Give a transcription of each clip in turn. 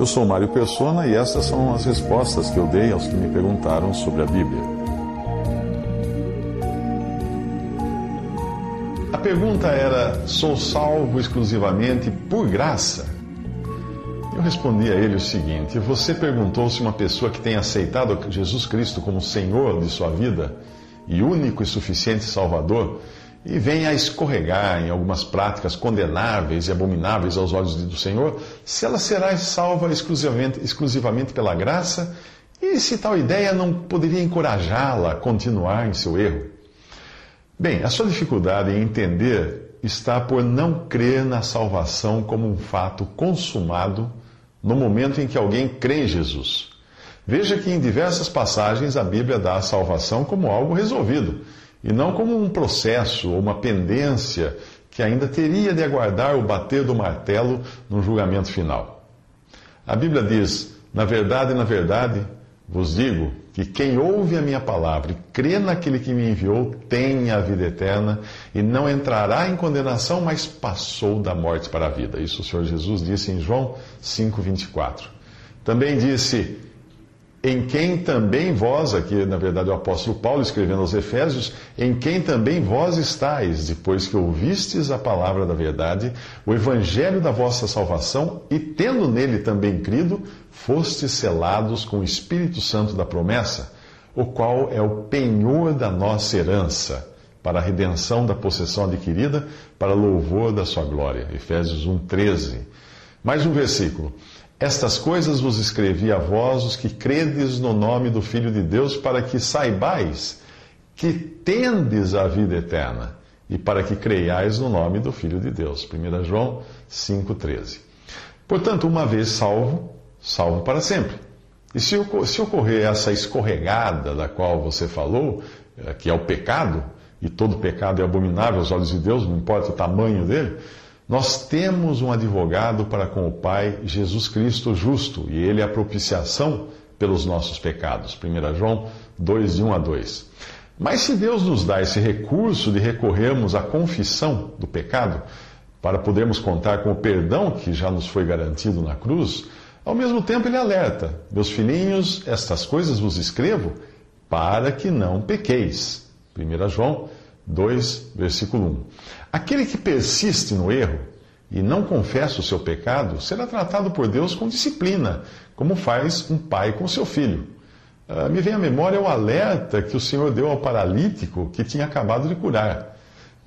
Eu sou Mário Persona e essas são as respostas que eu dei aos que me perguntaram sobre a Bíblia. A pergunta era: sou salvo exclusivamente por graça? Eu respondi a ele o seguinte: Você perguntou se uma pessoa que tem aceitado Jesus Cristo como Senhor de sua vida e único e suficiente Salvador e vem a escorregar em algumas práticas condenáveis e abomináveis aos olhos do Senhor, se ela será salva exclusivamente, exclusivamente pela graça e se tal ideia não poderia encorajá-la a continuar em seu erro. Bem, a sua dificuldade em entender está por não crer na salvação como um fato consumado no momento em que alguém crê em Jesus. Veja que em diversas passagens a Bíblia dá a salvação como algo resolvido e não como um processo ou uma pendência que ainda teria de aguardar o bater do martelo no julgamento final. A Bíblia diz: Na verdade, na verdade, vos digo que quem ouve a minha palavra e crê naquele que me enviou tem a vida eterna e não entrará em condenação, mas passou da morte para a vida. Isso o Senhor Jesus disse em João 5,24. Também disse em quem também vós, aqui na verdade o apóstolo Paulo escrevendo aos Efésios, em quem também vós estáis, depois que ouvistes a palavra da verdade, o evangelho da vossa salvação, e tendo nele também crido, fostes selados com o Espírito Santo da promessa, o qual é o penhor da nossa herança, para a redenção da possessão adquirida, para louvor da sua glória. Efésios 1:13. Mais um versículo. Estas coisas vos escrevi a vós, os que credes no nome do Filho de Deus, para que saibais que tendes a vida eterna e para que creiais no nome do Filho de Deus. 1 João 5,13. Portanto, uma vez salvo, salvo para sempre. E se, se ocorrer essa escorregada da qual você falou, eh, que é o pecado, e todo pecado é abominável aos olhos de Deus, não importa o tamanho dele, nós temos um advogado para com o Pai, Jesus Cristo justo, e ele é a propiciação pelos nossos pecados. 1 João 2, de 1 a 2. Mas se Deus nos dá esse recurso de recorrermos à confissão do pecado, para podermos contar com o perdão que já nos foi garantido na cruz, ao mesmo tempo ele alerta: Meus filhinhos, estas coisas vos escrevo para que não pequeis. 1 João 2, versículo 1. Aquele que persiste no erro e não confessa o seu pecado será tratado por Deus com disciplina, como faz um pai com seu filho. Uh, me vem à memória o alerta que o Senhor deu ao paralítico que tinha acabado de curar.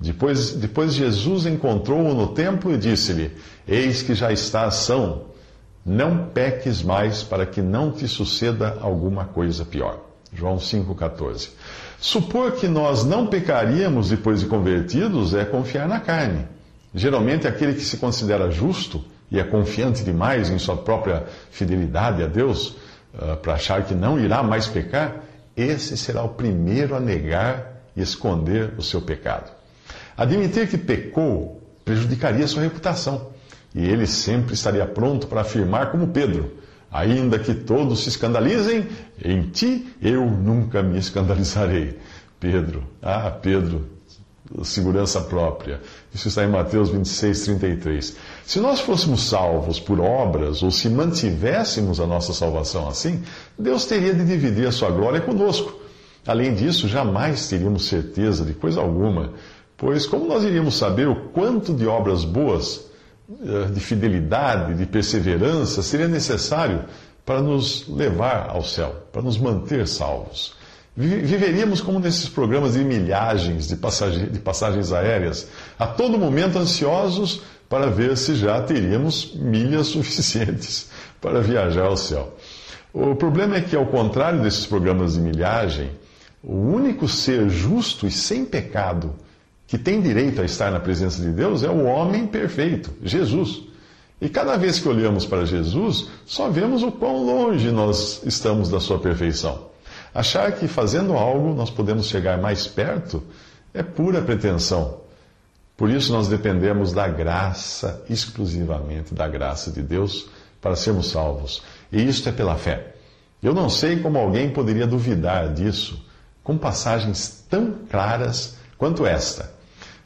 Depois, depois Jesus encontrou-o no templo e disse-lhe: Eis que já estás são, não peques mais para que não te suceda alguma coisa pior. João 5,14. Supor que nós não pecaríamos depois de convertidos é confiar na carne. Geralmente, aquele que se considera justo e é confiante demais em sua própria fidelidade a Deus, uh, para achar que não irá mais pecar, esse será o primeiro a negar e esconder o seu pecado. Admitir que pecou prejudicaria sua reputação, e ele sempre estaria pronto para afirmar, como Pedro: Ainda que todos se escandalizem, em ti eu nunca me escandalizarei. Pedro, ah, Pedro, segurança própria. Isso está em Mateus 26, 33. Se nós fôssemos salvos por obras, ou se mantivéssemos a nossa salvação assim, Deus teria de dividir a sua glória conosco. Além disso, jamais teríamos certeza de coisa alguma, pois como nós iríamos saber o quanto de obras boas de fidelidade, de perseverança seria necessário para nos levar ao céu, para nos manter salvos. Viveríamos como nesses programas de milhagens de, de passagens aéreas, a todo momento ansiosos para ver se já teríamos milhas suficientes para viajar ao céu. O problema é que, ao contrário desses programas de milhagem, o único ser justo e sem pecado que tem direito a estar na presença de Deus é o homem perfeito, Jesus. E cada vez que olhamos para Jesus, só vemos o quão longe nós estamos da sua perfeição. Achar que fazendo algo nós podemos chegar mais perto é pura pretensão. Por isso nós dependemos da graça, exclusivamente da graça de Deus, para sermos salvos. E isto é pela fé. Eu não sei como alguém poderia duvidar disso com passagens tão claras quanto esta.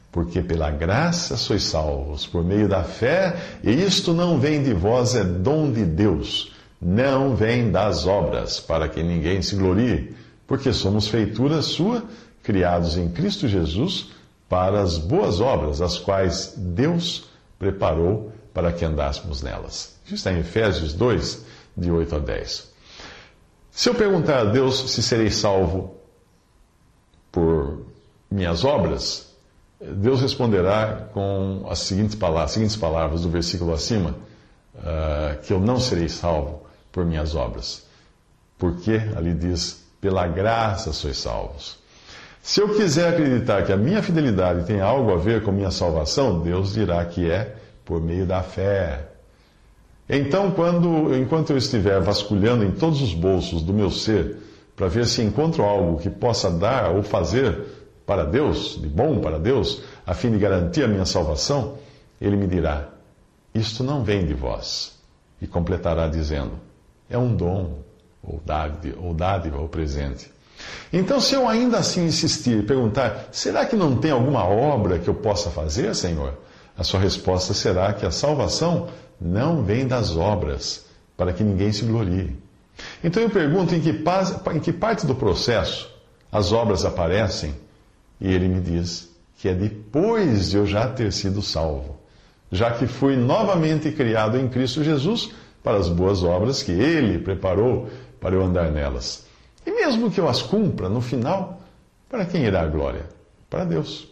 Porque pela graça sois salvos, por meio da fé, e isto não vem de vós, é dom de Deus, não vem das obras, para que ninguém se glorie, porque somos feitura sua, criados em Cristo Jesus, para as boas obras, as quais Deus preparou para que andássemos nelas. Isso está em Efésios 2, de 8 a 10. Se eu perguntar a Deus se serei salvo minhas obras, Deus responderá com as seguintes palavras, as seguintes palavras do versículo acima, uh, que eu não serei salvo por minhas obras. Porque, ali diz, pela graça sois salvos. Se eu quiser acreditar que a minha fidelidade tem algo a ver com minha salvação, Deus dirá que é por meio da fé. Então, quando, enquanto eu estiver vasculhando em todos os bolsos do meu ser para ver se encontro algo que possa dar ou fazer para Deus, de bom para Deus, a fim de garantir a minha salvação, ele me dirá: Isto não vem de vós. E completará dizendo: É um dom, ou dádiva, ou dádiva, ou presente. Então, se eu ainda assim insistir e perguntar: será que não tem alguma obra que eu possa fazer, Senhor? A sua resposta será que a salvação não vem das obras, para que ninguém se glorie. Então eu pergunto em que, em que parte do processo as obras aparecem, e ele me diz que é depois de eu já ter sido salvo, já que fui novamente criado em Cristo Jesus para as boas obras que ele preparou para eu andar nelas. E mesmo que eu as cumpra, no final, para quem irá a glória? Para Deus.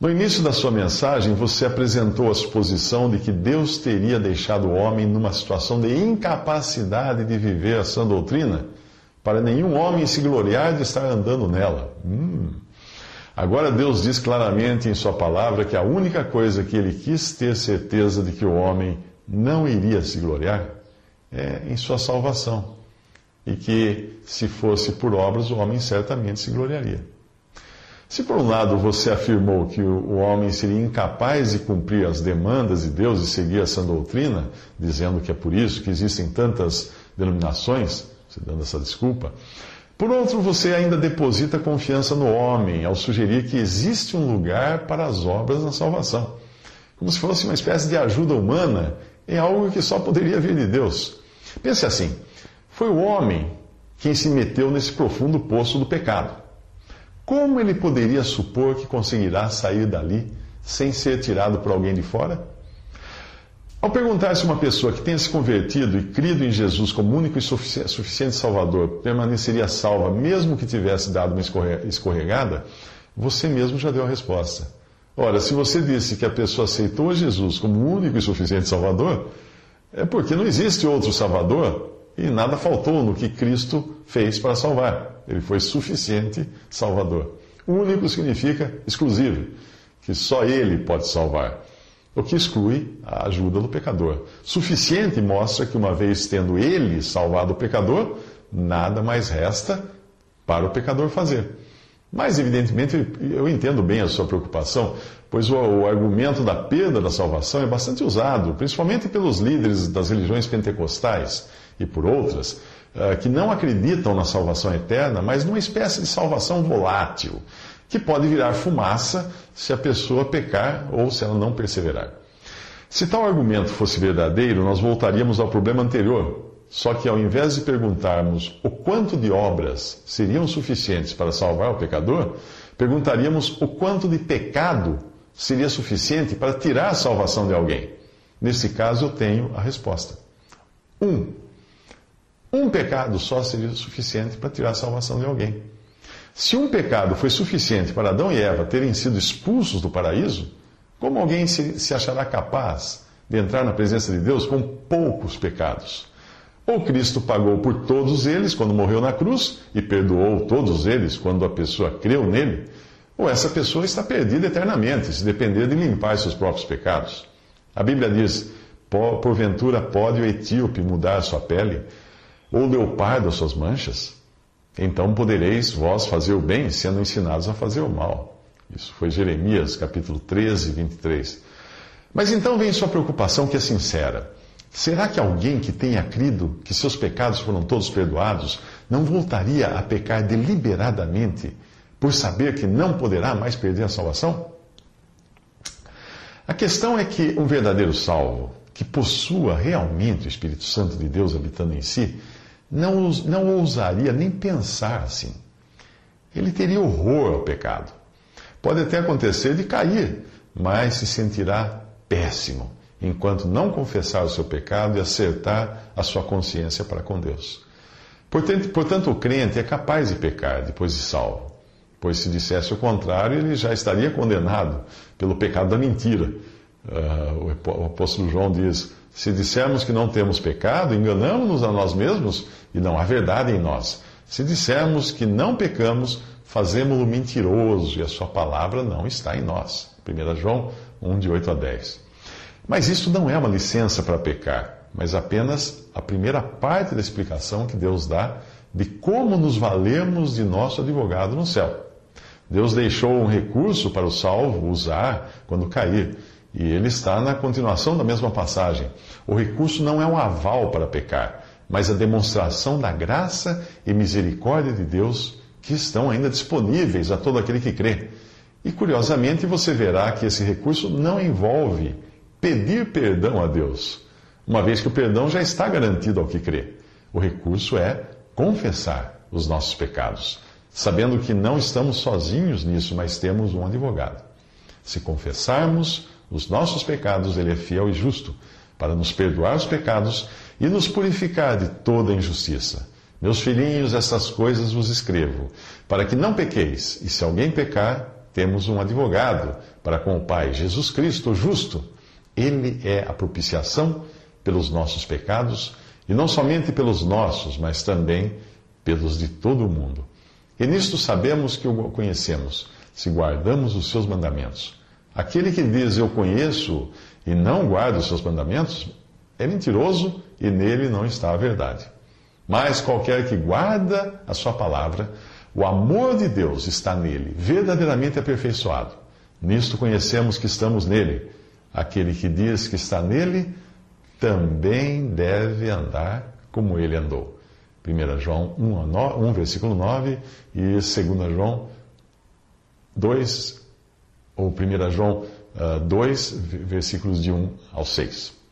No início da sua mensagem, você apresentou a suposição de que Deus teria deixado o homem numa situação de incapacidade de viver a sã doutrina, para nenhum homem se gloriar de estar andando nela. Hum. Agora Deus diz claramente em Sua palavra que a única coisa que Ele quis ter certeza de que o homem não iria se gloriar é em Sua salvação. E que, se fosse por obras, o homem certamente se gloriaria. Se por um lado você afirmou que o homem seria incapaz de cumprir as demandas de Deus e seguir essa doutrina, dizendo que é por isso que existem tantas denominações, você dando essa desculpa, por outro, você ainda deposita confiança no homem ao sugerir que existe um lugar para as obras na salvação, como se fosse uma espécie de ajuda humana em algo que só poderia vir de Deus. Pense assim: foi o homem quem se meteu nesse profundo poço do pecado. Como ele poderia supor que conseguirá sair dali sem ser tirado por alguém de fora? Ao perguntar se uma pessoa que tenha se convertido e crido em Jesus como único e suficiente Salvador permaneceria salva, mesmo que tivesse dado uma escorregada, você mesmo já deu a resposta. Ora, se você disse que a pessoa aceitou Jesus como único e suficiente Salvador, é porque não existe outro Salvador e nada faltou no que Cristo fez para salvar. Ele foi suficiente Salvador. Único significa exclusivo, que só Ele pode salvar. O que exclui a ajuda do pecador. Suficiente mostra que, uma vez tendo Ele salvado o pecador, nada mais resta para o pecador fazer. Mas, evidentemente, eu entendo bem a sua preocupação, pois o, o, argumento da perda da salvação é bastante usado, principalmente pelos líderes das religiões pentecostais e por outras, uh, que não acreditam na salvação eterna, mas numa espécie de salvação volátil, que pode virar fumaça se a pessoa pecar ou se ela não perseverar. Se tal argumento fosse verdadeiro, nós voltaríamos ao problema anterior. Só que ao invés de perguntarmos o quanto de obras seriam suficientes para salvar o pecador, perguntaríamos o quanto de pecado seria suficiente para tirar a salvação de alguém. Nesse caso, eu tenho a resposta. Um, um pecado só seria suficiente para tirar a salvação de alguém. Se um pecado foi suficiente para Adão e Eva terem sido expulsos do paraíso, como alguém se, se achará capaz de entrar na presença de Deus com poucos pecados? Ou Cristo pagou por todos eles quando morreu na cruz e perdoou todos eles quando a pessoa creu nele, ou essa pessoa está perdida eternamente, se depender de limpar seus próprios pecados. A Bíblia diz: porventura pode o etíope mudar sua pele, ou o leopardo as suas manchas? Então podereis vós fazer o bem, sendo ensinados a fazer o mal. Isso foi Jeremias, capítulo 13, 23. Mas então vem sua preocupação, que é sincera. Será que alguém que tenha crido que seus pecados foram todos perdoados não voltaria a pecar deliberadamente por saber que não poderá mais perder a salvação? A questão é que um verdadeiro salvo, que possua realmente o Espírito Santo de Deus habitando em si, não, não ousaria nem pensar assim. Ele teria horror ao pecado. Pode até acontecer de cair, mas se sentirá péssimo enquanto não confessar o seu pecado e acertar a sua consciência para com Deus. Portanto, portanto, o crente é capaz de pecar depois de salvo, pois se dissesse o contrário, ele já estaria condenado pelo pecado da mentira. Uh, o apóstolo João diz: se dissermos que não temos pecado, enganamos-nos a nós mesmos e não há verdade em nós. Se dissermos que não pecamos, fazemos-lo mentiroso e a sua palavra não está em nós. 1 João 1, de 8 a 10. Mas isso não é uma licença para pecar, mas apenas a primeira parte da explicação que Deus dá de como nos valemos de nosso advogado no céu. Deus deixou um recurso para o salvo usar quando cair, e ele está na continuação da mesma passagem. O recurso não é um aval para pecar, mas a demonstração da graça e misericórdia de Deus que estão ainda disponíveis a todo aquele que crê. E curiosamente você verá que esse recurso não envolve pedir perdão a Deus, uma vez que o perdão já está garantido ao que crê. O recurso é confessar os nossos pecados, sabendo que não estamos sozinhos nisso, mas temos um advogado. Se confessarmos os nossos pecados, ele é fiel e justo para nos perdoar os pecados e nos purificar de toda injustiça. Meus filhinhos, essas coisas vos escrevo, para que não pequeis, e se alguém pecar, temos um advogado para com o Pai, Jesus Cristo, justo. Ele é a propiciação pelos nossos pecados, e não somente pelos nossos, mas também pelos de todo o mundo. E nisto sabemos que o conhecemos, se guardamos os seus mandamentos. Aquele que diz eu conheço e não guarda os seus mandamentos é mentiroso e nele não está a verdade. Mas qualquer que guarda a sua palavra, o amor de Deus está nele, verdadeiramente aperfeiçoado. Nisto conhecemos que estamos nele. Aquele que diz que está nele também deve andar como ele andou. 1 João 1, 1 versículo 9 e 2 João 2, ou 1 João 2, uh, versículos de 1 ao 6.